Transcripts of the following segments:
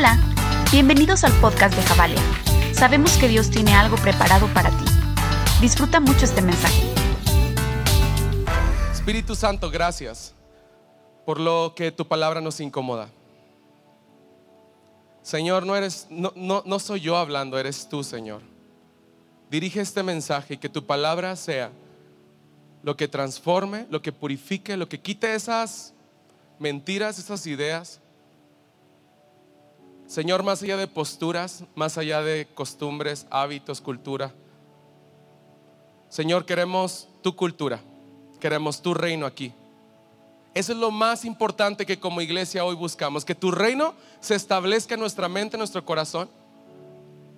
Hola, bienvenidos al podcast de Javalia. Sabemos que Dios tiene algo preparado para ti. Disfruta mucho este mensaje. Espíritu Santo, gracias por lo que tu palabra nos incomoda. Señor, no eres no, no, no soy yo hablando, eres tú, Señor. Dirige este mensaje y que tu palabra sea lo que transforme, lo que purifique, lo que quite esas mentiras, esas ideas. Señor, más allá de posturas, más allá de costumbres, hábitos, cultura. Señor, queremos tu cultura, queremos tu reino aquí. Eso es lo más importante que como iglesia hoy buscamos, que tu reino se establezca en nuestra mente, en nuestro corazón,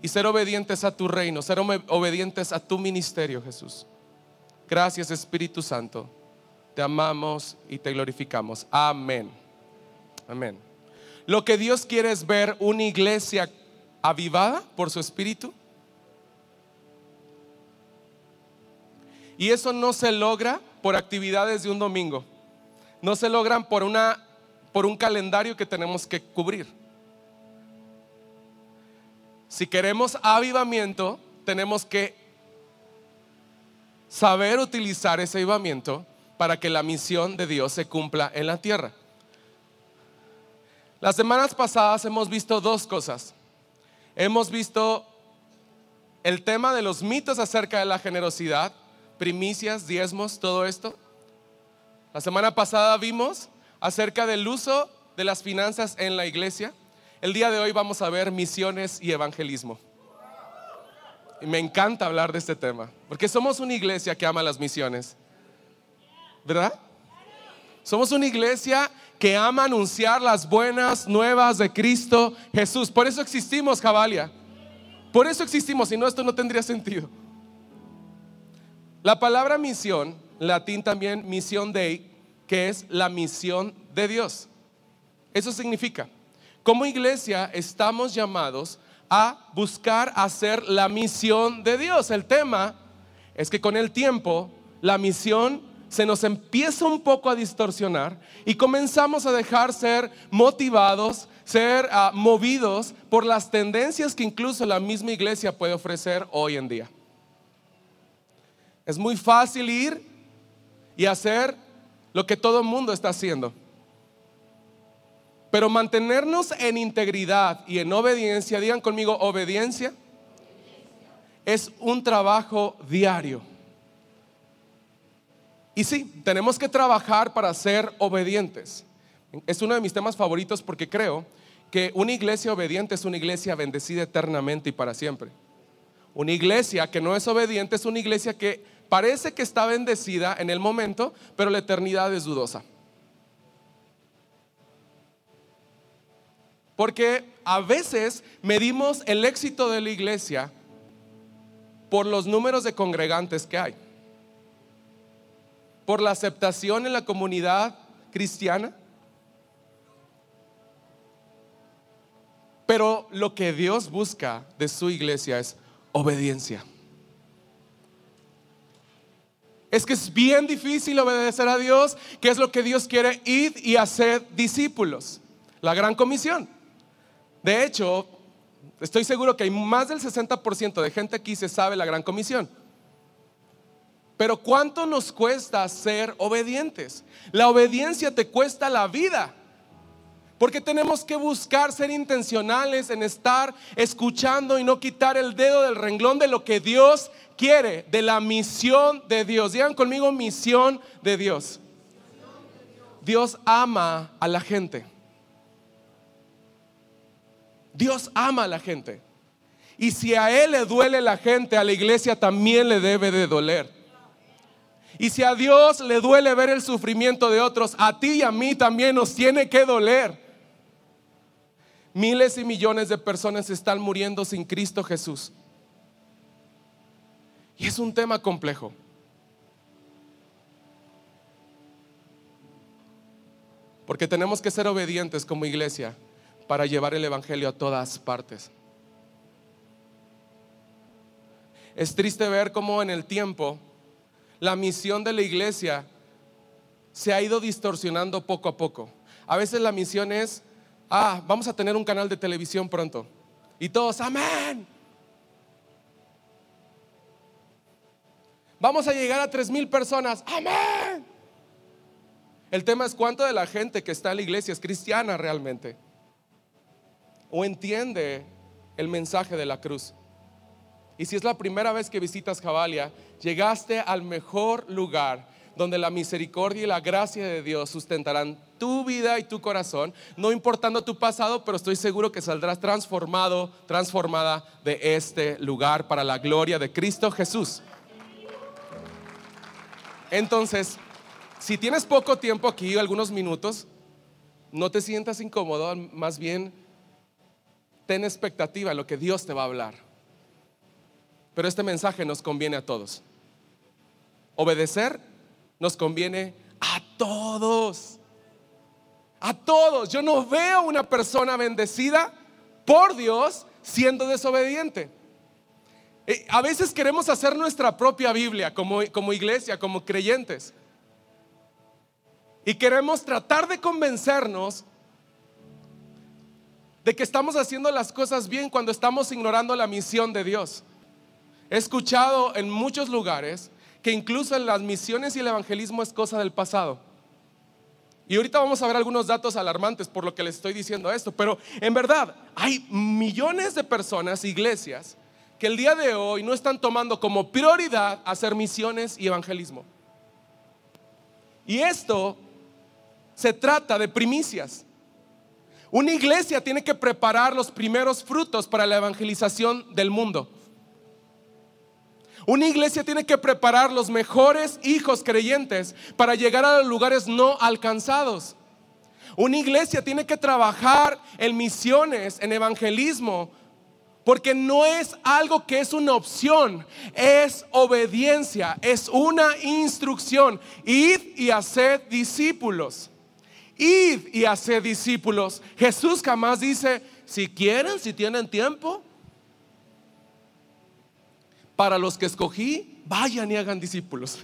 y ser obedientes a tu reino, ser obedientes a tu ministerio, Jesús. Gracias Espíritu Santo. Te amamos y te glorificamos. Amén. Amén. Lo que Dios quiere es ver una iglesia avivada por su Espíritu. Y eso no se logra por actividades de un domingo. No se logran por una por un calendario que tenemos que cubrir. Si queremos avivamiento, tenemos que saber utilizar ese avivamiento para que la misión de Dios se cumpla en la tierra. Las semanas pasadas hemos visto dos cosas. Hemos visto el tema de los mitos acerca de la generosidad, primicias, diezmos, todo esto. La semana pasada vimos acerca del uso de las finanzas en la iglesia. El día de hoy vamos a ver misiones y evangelismo. Y me encanta hablar de este tema, porque somos una iglesia que ama las misiones. ¿Verdad? Somos una iglesia que ama anunciar las buenas nuevas de Cristo Jesús. Por eso existimos, Jabalia. Por eso existimos, si no, esto no tendría sentido. La palabra misión, latín también misión dei, que es la misión de Dios. Eso significa, como iglesia estamos llamados a buscar hacer la misión de Dios. El tema es que con el tiempo la misión se nos empieza un poco a distorsionar y comenzamos a dejar ser motivados, ser ah, movidos por las tendencias que incluso la misma iglesia puede ofrecer hoy en día. Es muy fácil ir y hacer lo que todo el mundo está haciendo. Pero mantenernos en integridad y en obediencia, digan conmigo, obediencia, es un trabajo diario. Y sí, tenemos que trabajar para ser obedientes. Es uno de mis temas favoritos porque creo que una iglesia obediente es una iglesia bendecida eternamente y para siempre. Una iglesia que no es obediente es una iglesia que parece que está bendecida en el momento, pero la eternidad es dudosa. Porque a veces medimos el éxito de la iglesia por los números de congregantes que hay, por la aceptación en la comunidad cristiana. Pero lo que Dios busca de su iglesia es obediencia. Es que es bien difícil obedecer a Dios, que es lo que Dios quiere, ir y hacer discípulos. La gran comisión. De hecho, estoy seguro que hay más del 60% de gente aquí se sabe la gran comisión. Pero ¿cuánto nos cuesta ser obedientes? La obediencia te cuesta la vida. Porque tenemos que buscar ser intencionales en estar escuchando y no quitar el dedo del renglón de lo que Dios quiere, de la misión de Dios. Digan conmigo misión de Dios. Dios ama a la gente. Dios ama a la gente. Y si a Él le duele la gente, a la iglesia también le debe de doler. Y si a Dios le duele ver el sufrimiento de otros, a ti y a mí también nos tiene que doler. Miles y millones de personas están muriendo sin Cristo Jesús. Y es un tema complejo. Porque tenemos que ser obedientes como iglesia para llevar el Evangelio a todas partes. Es triste ver cómo en el tiempo la misión de la iglesia se ha ido distorsionando poco a poco. A veces la misión es ah, vamos a tener un canal de televisión pronto. Y todos, amén. Vamos a llegar a tres mil personas, amén. El tema es cuánto de la gente que está en la iglesia es cristiana realmente. O entiende el mensaje de la cruz. Y si es la primera vez que visitas Javalia, llegaste al mejor lugar donde la misericordia y la gracia de Dios sustentarán tu vida y tu corazón, no importando tu pasado, pero estoy seguro que saldrás transformado, transformada de este lugar para la gloria de Cristo Jesús. Entonces, si tienes poco tiempo aquí, algunos minutos, no te sientas incómodo, más bien ten expectativa en lo que Dios te va a hablar. Pero este mensaje nos conviene a todos. Obedecer nos conviene a todos. A todos. Yo no veo una persona bendecida por Dios siendo desobediente. Eh, a veces queremos hacer nuestra propia Biblia como, como iglesia, como creyentes. Y queremos tratar de convencernos de que estamos haciendo las cosas bien cuando estamos ignorando la misión de Dios. He escuchado en muchos lugares que incluso en las misiones y el evangelismo es cosa del pasado. Y ahorita vamos a ver algunos datos alarmantes por lo que les estoy diciendo esto, pero en verdad hay millones de personas, iglesias, que el día de hoy no están tomando como prioridad hacer misiones y evangelismo. Y esto se trata de primicias. Una iglesia tiene que preparar los primeros frutos para la evangelización del mundo. Una iglesia tiene que preparar los mejores hijos creyentes para llegar a los lugares no alcanzados. Una iglesia tiene que trabajar en misiones, en evangelismo, porque no es algo que es una opción, es obediencia, es una instrucción. Id y haced discípulos. Id y haced discípulos. Jesús jamás dice, si quieren, si tienen tiempo, para los que escogí, vayan y hagan discípulos.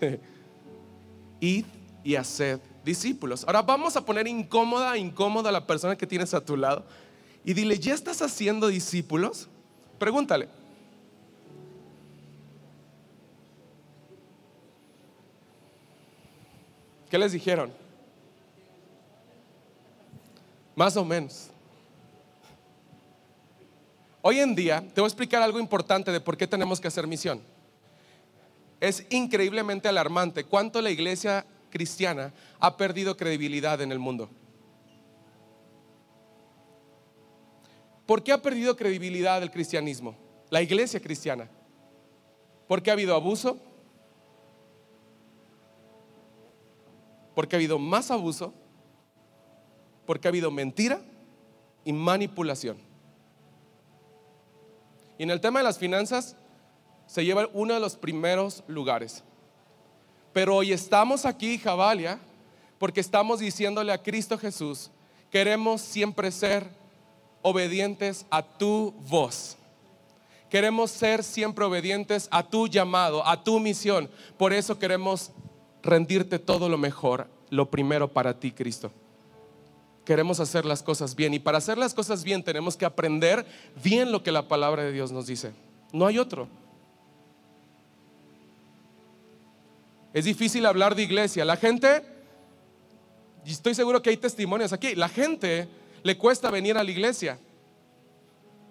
Id y haced discípulos. Ahora vamos a poner incómoda, incómoda a la persona que tienes a tu lado y dile, ¿ya estás haciendo discípulos? Pregúntale. ¿Qué les dijeron? Más o menos. Hoy en día te voy a explicar algo importante de por qué tenemos que hacer misión. Es increíblemente alarmante cuánto la iglesia cristiana ha perdido credibilidad en el mundo. ¿Por qué ha perdido credibilidad el cristianismo? La iglesia cristiana. Porque ha habido abuso. Porque ha habido más abuso. Porque ha habido mentira y manipulación. Y en el tema de las finanzas se lleva uno de los primeros lugares. Pero hoy estamos aquí, Javalia, porque estamos diciéndole a Cristo Jesús, queremos siempre ser obedientes a tu voz. Queremos ser siempre obedientes a tu llamado, a tu misión. Por eso queremos rendirte todo lo mejor, lo primero para ti, Cristo queremos hacer las cosas bien. Y para hacer las cosas bien tenemos que aprender bien lo que la palabra de Dios nos dice. No hay otro. Es difícil hablar de iglesia. La gente, y estoy seguro que hay testimonios aquí, la gente le cuesta venir a la iglesia,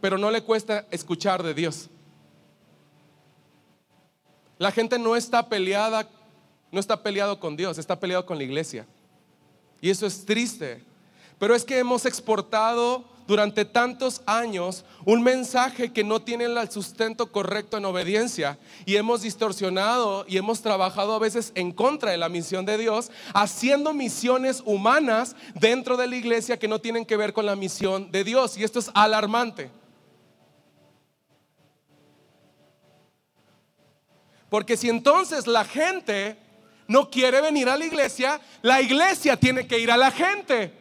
pero no le cuesta escuchar de Dios. La gente no está peleada, no está peleado con Dios, está peleado con la iglesia. Y eso es triste. Pero es que hemos exportado durante tantos años un mensaje que no tiene el sustento correcto en obediencia y hemos distorsionado y hemos trabajado a veces en contra de la misión de Dios, haciendo misiones humanas dentro de la iglesia que no tienen que ver con la misión de Dios y esto es alarmante. Porque si entonces la gente no quiere venir a la iglesia, la iglesia tiene que ir a la gente.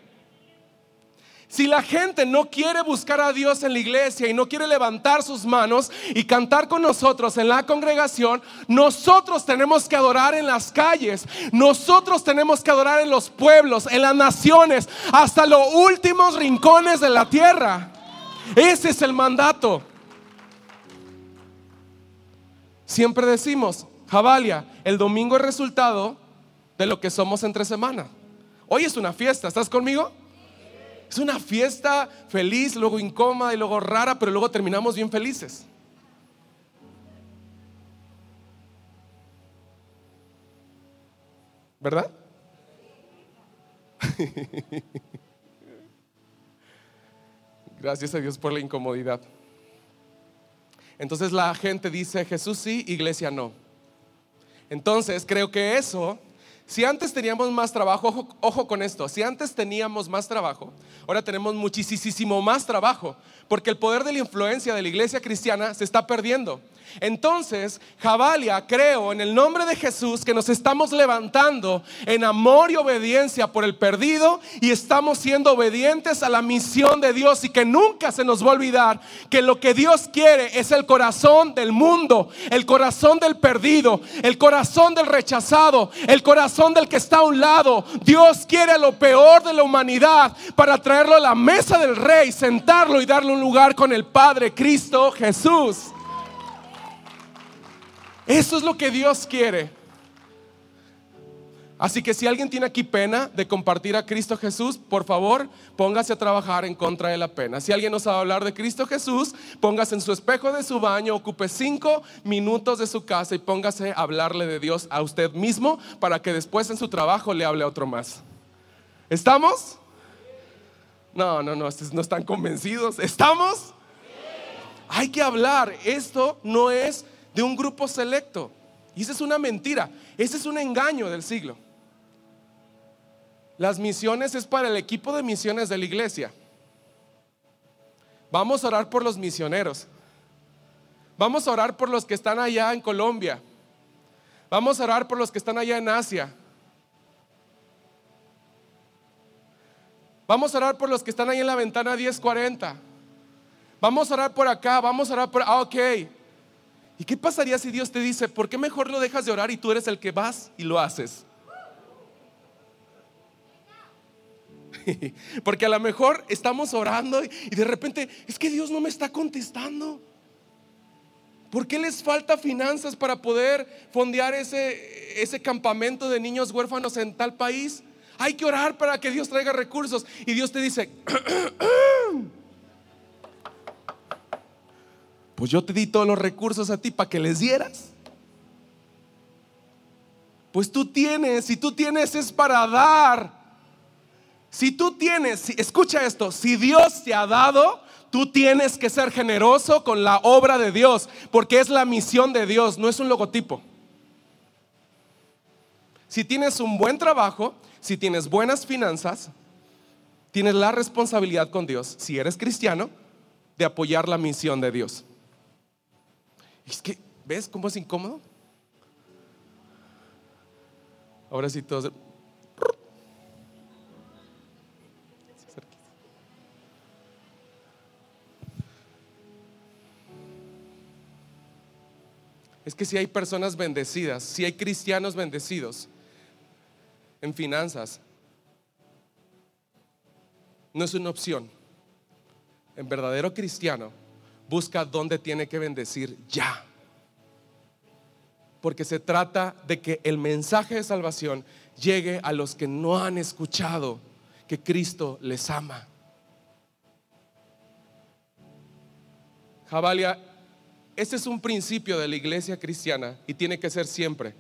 Si la gente no quiere buscar a Dios en la iglesia y no quiere levantar sus manos y cantar con nosotros en la congregación, nosotros tenemos que adorar en las calles, nosotros tenemos que adorar en los pueblos, en las naciones, hasta los últimos rincones de la tierra. Ese es el mandato. Siempre decimos, Javalia, el domingo es resultado de lo que somos entre semana. Hoy es una fiesta, ¿estás conmigo? Es una fiesta feliz, luego incómoda y luego rara, pero luego terminamos bien felices. ¿Verdad? Gracias a Dios por la incomodidad. Entonces la gente dice Jesús sí, iglesia no. Entonces creo que eso si antes teníamos más trabajo, ojo, con esto, si antes teníamos más trabajo, ahora tenemos muchísimo más trabajo, porque el poder de la influencia de la iglesia cristiana se está perdiendo. Entonces, Jabalia, creo en el nombre de Jesús que nos estamos levantando en amor y obediencia por el perdido y estamos siendo obedientes a la misión de Dios y que nunca se nos va a olvidar que lo que Dios quiere es el corazón del mundo, el corazón del perdido, el corazón del rechazado, el corazón del que está a un lado. Dios quiere lo peor de la humanidad para traerlo a la mesa del rey, sentarlo y darle un lugar con el Padre Cristo Jesús. Eso es lo que Dios quiere. Así que si alguien tiene aquí pena de compartir a Cristo Jesús, por favor, póngase a trabajar en contra de la pena. Si alguien no sabe hablar de Cristo Jesús, póngase en su espejo de su baño, ocupe cinco minutos de su casa y póngase a hablarle de Dios a usted mismo para que después en su trabajo le hable a otro más. ¿Estamos? No, no, no, no están convencidos. ¿Estamos? Hay que hablar. Esto no es de un grupo selecto. Y esa es una mentira, ese es un engaño del siglo. Las misiones es para el equipo de misiones de la iglesia. Vamos a orar por los misioneros. Vamos a orar por los que están allá en Colombia. Vamos a orar por los que están allá en Asia. Vamos a orar por los que están ahí en la ventana 1040. Vamos a orar por acá, vamos a orar por... Ah, ok. ¿Y qué pasaría si Dios te dice, ¿por qué mejor lo dejas de orar y tú eres el que vas y lo haces? Porque a lo mejor estamos orando y de repente es que Dios no me está contestando. ¿Por qué les falta finanzas para poder fondear ese, ese campamento de niños huérfanos en tal país? Hay que orar para que Dios traiga recursos. Y Dios te dice, Pues yo te di todos los recursos a ti para que les dieras. Pues tú tienes, si tú tienes es para dar. Si tú tienes, escucha esto, si Dios te ha dado, tú tienes que ser generoso con la obra de Dios, porque es la misión de Dios, no es un logotipo. Si tienes un buen trabajo, si tienes buenas finanzas, tienes la responsabilidad con Dios, si eres cristiano, de apoyar la misión de Dios. Es que, ¿ves cómo es incómodo? Ahora sí todos. Es que si hay personas bendecidas, si hay cristianos bendecidos en finanzas, no es una opción. En verdadero cristiano busca dónde tiene que bendecir ya. Porque se trata de que el mensaje de salvación llegue a los que no han escuchado que Cristo les ama. Jabalia, este es un principio de la iglesia cristiana y tiene que ser siempre.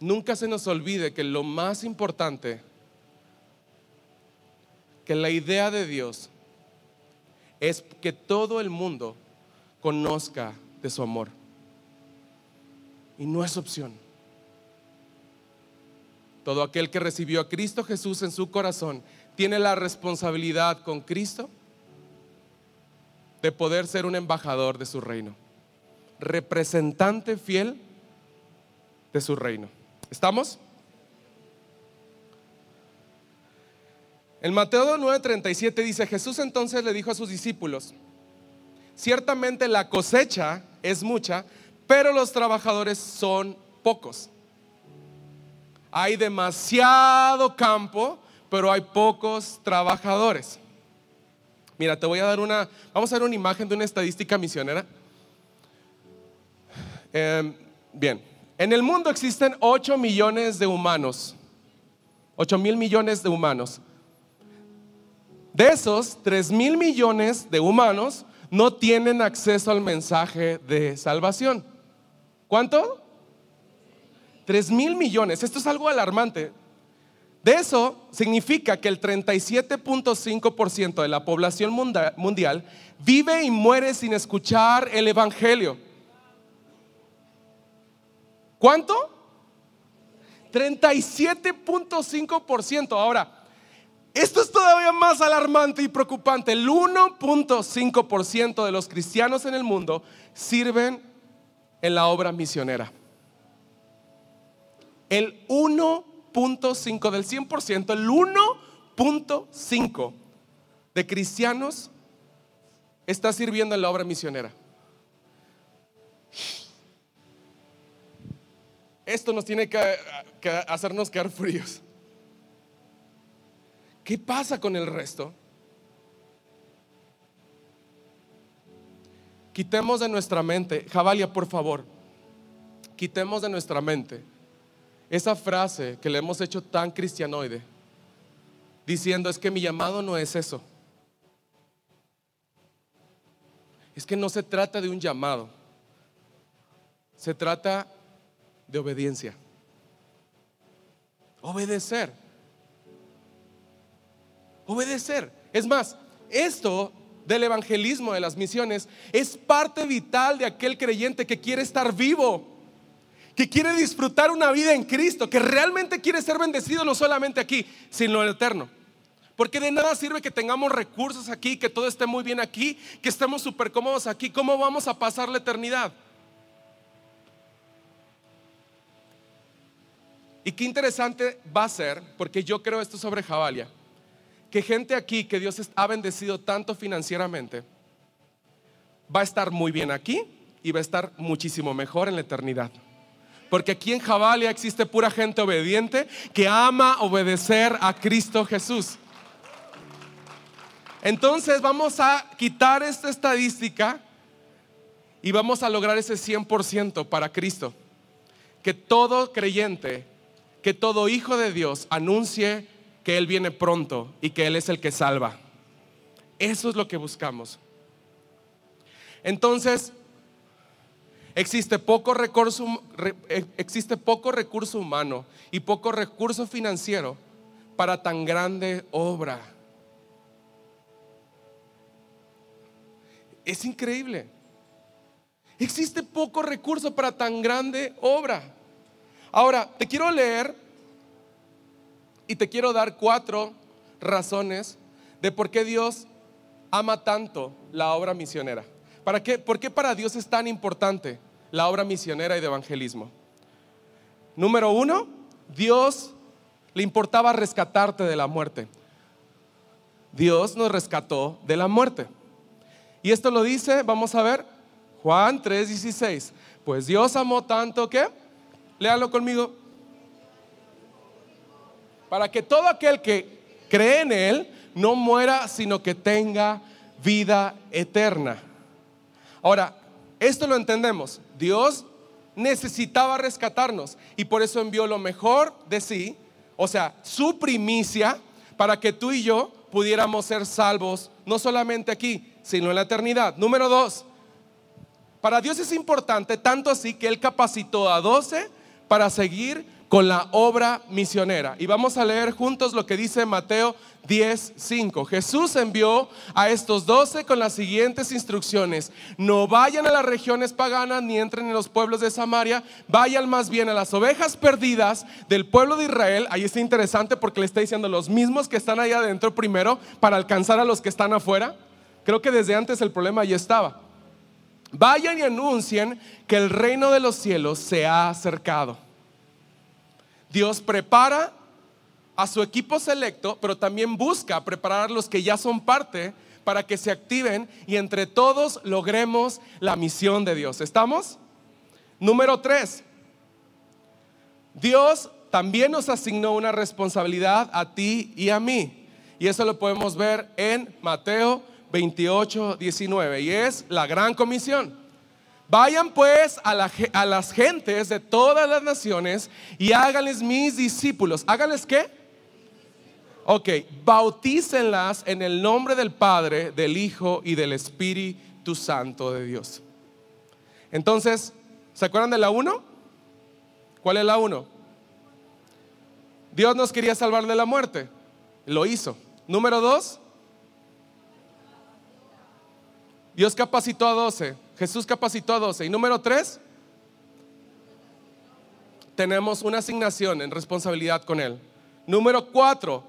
Nunca se nos olvide que lo más importante, que la idea de Dios es que todo el mundo conozca de su amor. Y no es opción. Todo aquel que recibió a Cristo Jesús en su corazón tiene la responsabilidad con Cristo de poder ser un embajador de su reino, representante fiel de su reino. ¿Estamos? En Mateo 9:37 dice, Jesús entonces le dijo a sus discípulos, ciertamente la cosecha es mucha, pero los trabajadores son pocos. Hay demasiado campo, pero hay pocos trabajadores. Mira, te voy a dar una, vamos a ver una imagen de una estadística misionera. Em, bien, en el mundo existen 8 millones de humanos, 8 mil millones de humanos. De esos, 3 mil millones de humanos no tienen acceso al mensaje de salvación. ¿Cuánto? 3 mil millones. Esto es algo alarmante. De eso significa que el 37.5% de la población mundial vive y muere sin escuchar el Evangelio. ¿Cuánto? 37.5%. Ahora, esto es todavía más alarmante y preocupante. El 1.5% de los cristianos en el mundo sirven en la obra misionera. El 1.5 del 100%, el 1.5 de cristianos está sirviendo en la obra misionera. Esto nos tiene que, hacernos quedar fríos. ¿Qué pasa con el resto? Quitemos de nuestra mente, Javalia, por favor, quitemos de nuestra mente esa frase que le hemos hecho tan cristianoide, diciendo es que mi llamado no es eso. Es que no se trata de un llamado, se trata de obediencia. Obedecer. Obedecer. Es más, esto del evangelismo, de las misiones, es parte vital de aquel creyente que quiere estar vivo, que quiere disfrutar una vida en Cristo, que realmente quiere ser bendecido no solamente aquí, sino en el eterno. Porque de nada sirve que tengamos recursos aquí, que todo esté muy bien aquí, que estemos súper cómodos aquí. ¿Cómo vamos a pasar la eternidad? Y qué interesante va a ser, porque yo creo esto sobre Jabalia, que gente aquí que Dios ha bendecido tanto financieramente, va a estar muy bien aquí y va a estar muchísimo mejor en la eternidad. Porque aquí en Jabalia existe pura gente obediente que ama obedecer a Cristo Jesús. Entonces vamos a quitar esta estadística y vamos a lograr ese 100% para Cristo. Que todo creyente que todo hijo de Dios anuncie que Él viene pronto y que Él es el que salva. Eso es lo que buscamos. Entonces, existe poco recurso, eh, existe poco recurso humano y poco recurso financiero para tan grande obra. Es increíble. Existe poco recurso para tan grande obra. Ahora, te quiero leer y te quiero dar cuatro razones de por qué Dios ama tanto la obra misionera. ¿Para qué? ¿Por qué para Dios es tan importante la obra misionera y de evangelismo? Número uno, Dios le importaba rescatarte de la muerte. Dios nos rescató de la muerte. Y esto lo dice, vamos a ver, Juan 3:16. Pues Dios amó tanto que Léalo conmigo. Para que todo aquel que cree en Él no muera, sino que tenga vida eterna. Ahora, esto lo entendemos. Dios necesitaba rescatarnos y por eso envió lo mejor de sí, o sea, su primicia, para que tú y yo pudiéramos ser salvos, no solamente aquí, sino en la eternidad. Número dos, para Dios es importante tanto así que Él capacitó a doce para seguir con la obra misionera. Y vamos a leer juntos lo que dice Mateo 10:5. Jesús envió a estos doce con las siguientes instrucciones: No vayan a las regiones paganas ni entren en los pueblos de Samaria, vayan más bien a las ovejas perdidas del pueblo de Israel. Ahí está interesante porque le está diciendo los mismos que están ahí adentro primero para alcanzar a los que están afuera. Creo que desde antes el problema ya estaba. Vayan y anuncien que el reino de los cielos se ha acercado. Dios prepara a su equipo selecto, pero también busca preparar a los que ya son parte para que se activen y entre todos logremos la misión de Dios. ¿Estamos? Número tres, Dios también nos asignó una responsabilidad a ti y a mí. Y eso lo podemos ver en Mateo 28, 19. Y es la gran comisión. Vayan pues a, las gentes de todas las naciones y háganles mis discípulos. ¿Háganles qué? Ok, bautícenlas en el nombre del Padre, del Hijo y del Espíritu Santo de Dios. Entonces, ¿se acuerdan de la 1? ¿Cuál es la 1? Dios nos quería salvar de la muerte. Lo hizo. Número 2. Dios capacitó a 12. Jesús capacitó a 12. Y número 3. Tenemos una asignación en responsabilidad con Él. Número 4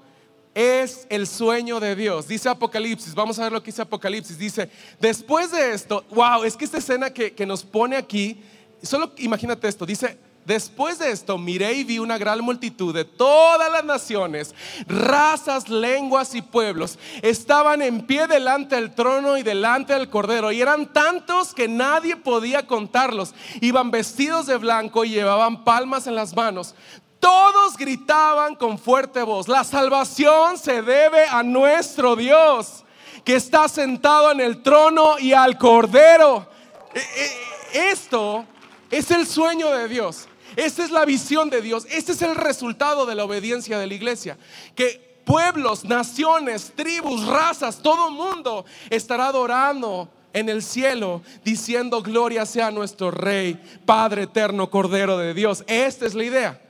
es el sueño de Dios. Dice Apocalipsis, vamos a ver lo que dice Apocalipsis. Dice, después de esto, wow, es que esta escena que, que nos pone aquí, solo imagínate esto, dice, Después de esto miré y vi una gran multitud de todas las naciones, razas, lenguas y pueblos. Estaban en pie delante del trono y delante del cordero. Y eran tantos que nadie podía contarlos. Iban vestidos de blanco y llevaban palmas en las manos. Todos gritaban con fuerte voz, la salvación se debe a nuestro Dios, que está sentado en el trono y al cordero. E, e, esto es el sueño de Dios. Esta es la visión de Dios. Este es el resultado de la obediencia de la iglesia. Que pueblos, naciones, tribus, razas, todo mundo estará adorando en el cielo diciendo gloria sea nuestro Rey, Padre eterno, Cordero de Dios. Esta es la idea.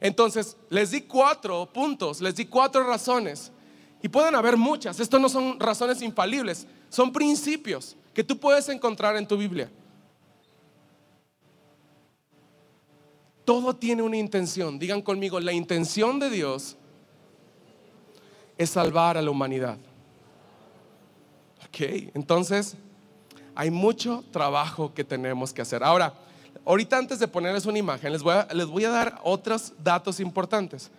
Entonces, les di cuatro puntos, les di cuatro razones. Y pueden haber muchas. Esto no son razones infalibles, son principios que tú puedes encontrar en tu Biblia. Todo tiene una intención. Digan conmigo, la intención de Dios es salvar a la humanidad. Ok, entonces hay mucho trabajo que tenemos que hacer. Ahora, ahorita antes de ponerles una imagen, les voy a, les voy a dar otros datos importantes.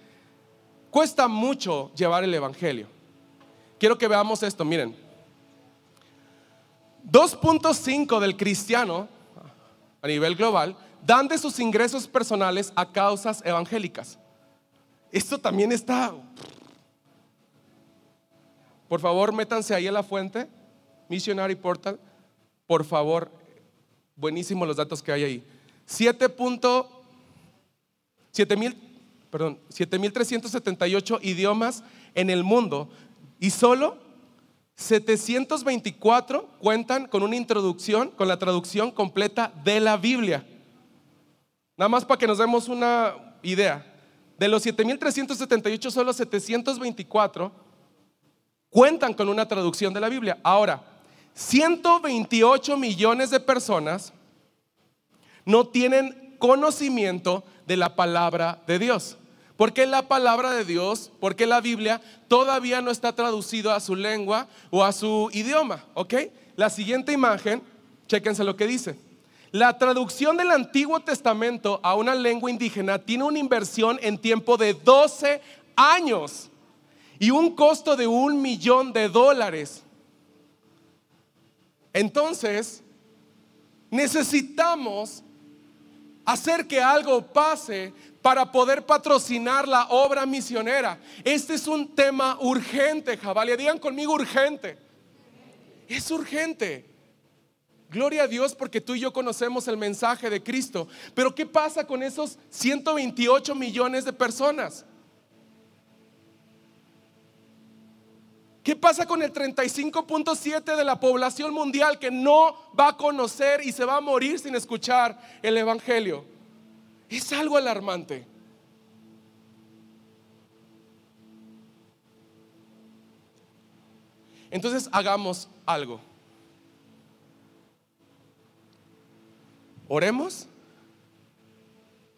Cuesta mucho llevar el Evangelio. Quiero que veamos esto, miren. 2.5 del cristiano a nivel global dan de sus ingresos personales a causas evangélicas. Esto también está... Por favor, métanse ahí a la fuente, Missionary Portal. Por favor, buenísimos los datos que hay ahí. 7. mil, perdón, 7.378 idiomas en el mundo y solo 724 cuentan con una introducción, con la traducción completa de la Biblia. Nada más para que nos demos una idea. De los 7.378, solo 724 cuentan con una traducción de la Biblia. Ahora, 128 millones de personas no tienen conocimiento de la palabra de Dios. Porque la palabra de Dios, porque la Biblia todavía no está traducido a su lengua o a su idioma, ¿ok? La siguiente imagen, chéquense lo que dice. La traducción del Antiguo Testamento a una lengua indígena tiene una inversión en tiempo de 12 años y un costo de un millón de dólares. Entonces, necesitamos hacer que algo pase para poder patrocinar la obra misionera. Este es un tema urgente, Javalia. Digan conmigo urgente. Es urgente. Gloria a Dios porque tú y yo conocemos el mensaje de Cristo. Pero ¿qué pasa con esos 128 millones de personas? ¿Qué pasa con el 35.7 de la población mundial que no va a conocer y se va a morir sin escuchar el Evangelio? Es algo alarmante. Entonces hagamos algo. Oremos,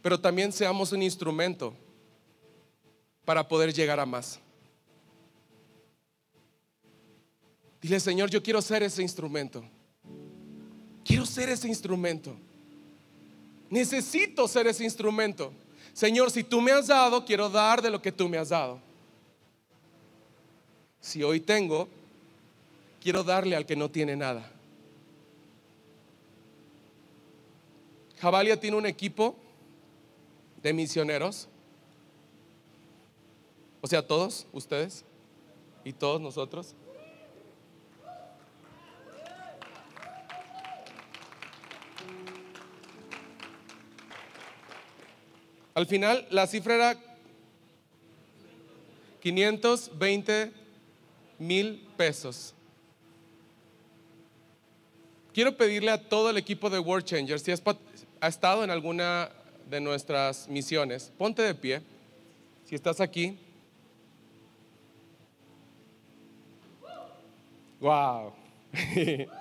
pero también seamos un instrumento para poder llegar a más. Dile, Señor, yo quiero ser ese instrumento. Quiero ser ese instrumento. Necesito ser ese instrumento. Señor, si tú me has dado, quiero dar de lo que tú me has dado. Si hoy tengo, quiero darle al que no tiene nada. Jabalia tiene un equipo de misioneros. O sea, todos ustedes y todos nosotros. Al final la cifra era 520 mil pesos. Quiero pedirle a todo el equipo de World Changers, si ha estado en alguna de nuestras misiones, ponte de pie. Si estás aquí. Wow.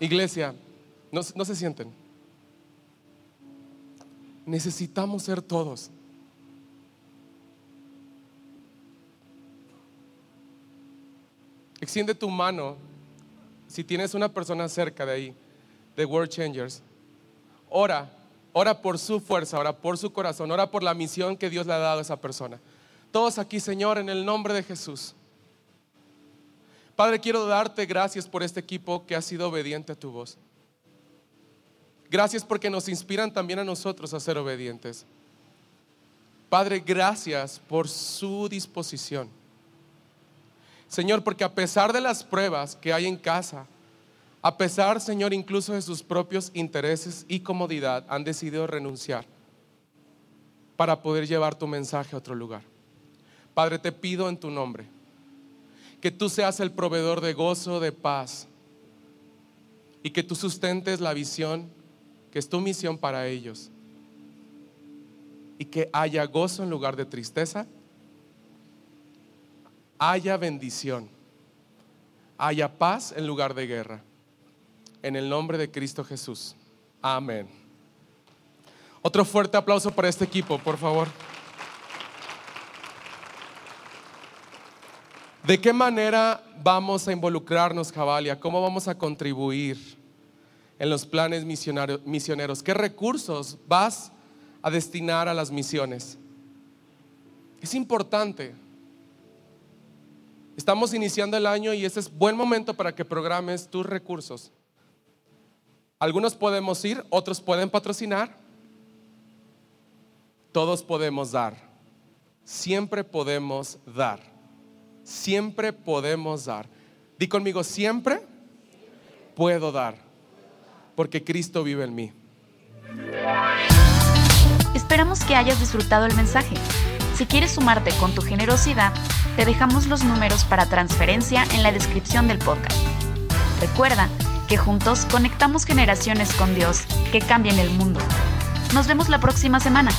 Iglesia, no, se sienten. Necesitamos ser todos. Extiende tu mano si tienes una persona cerca de ahí, de World Changers. Ora, ora por su fuerza, ora por su corazón, ora por la misión que Dios le ha dado a esa persona. Todos aquí, Señor, en el nombre de Jesús. Padre, quiero darte gracias por este equipo que ha sido obediente a tu voz. Gracias porque nos inspiran también a nosotros a ser obedientes. Padre, gracias por su disposición. Señor, porque a pesar de las pruebas que hay en casa, a pesar, Señor, incluso de sus propios intereses y comodidad, han decidido renunciar para poder llevar tu mensaje a otro lugar. Padre, te pido en tu nombre que tú seas el proveedor de gozo, de paz, y que tú sustentes la visión que es tu misión para ellos, y que haya gozo en lugar de tristeza, haya bendición, haya paz en lugar de guerra. En el nombre de Cristo Jesús. Amén. Otro fuerte aplauso para este equipo, por favor. ¿De qué manera vamos a involucrarnos, Jabalia? ¿Cómo vamos a contribuir en los planes misioneros? ¿Qué recursos vas a destinar a las misiones? Es importante. Estamos iniciando el año y ese es buen momento para que programes tus recursos. Algunos podemos ir, otros pueden patrocinar, todos podemos dar. Siempre podemos dar siempre podemos dar. Di conmigo, siempre puedo dar, porque Cristo vive en mí. Esperamos que hayas disfrutado el mensaje. Si quieres sumarte con tu generosidad, te dejamos los números para transferencia en la descripción del podcast. Recuerda que juntos conectamos generaciones con Dios que cambien el mundo. Nos vemos la próxima semana.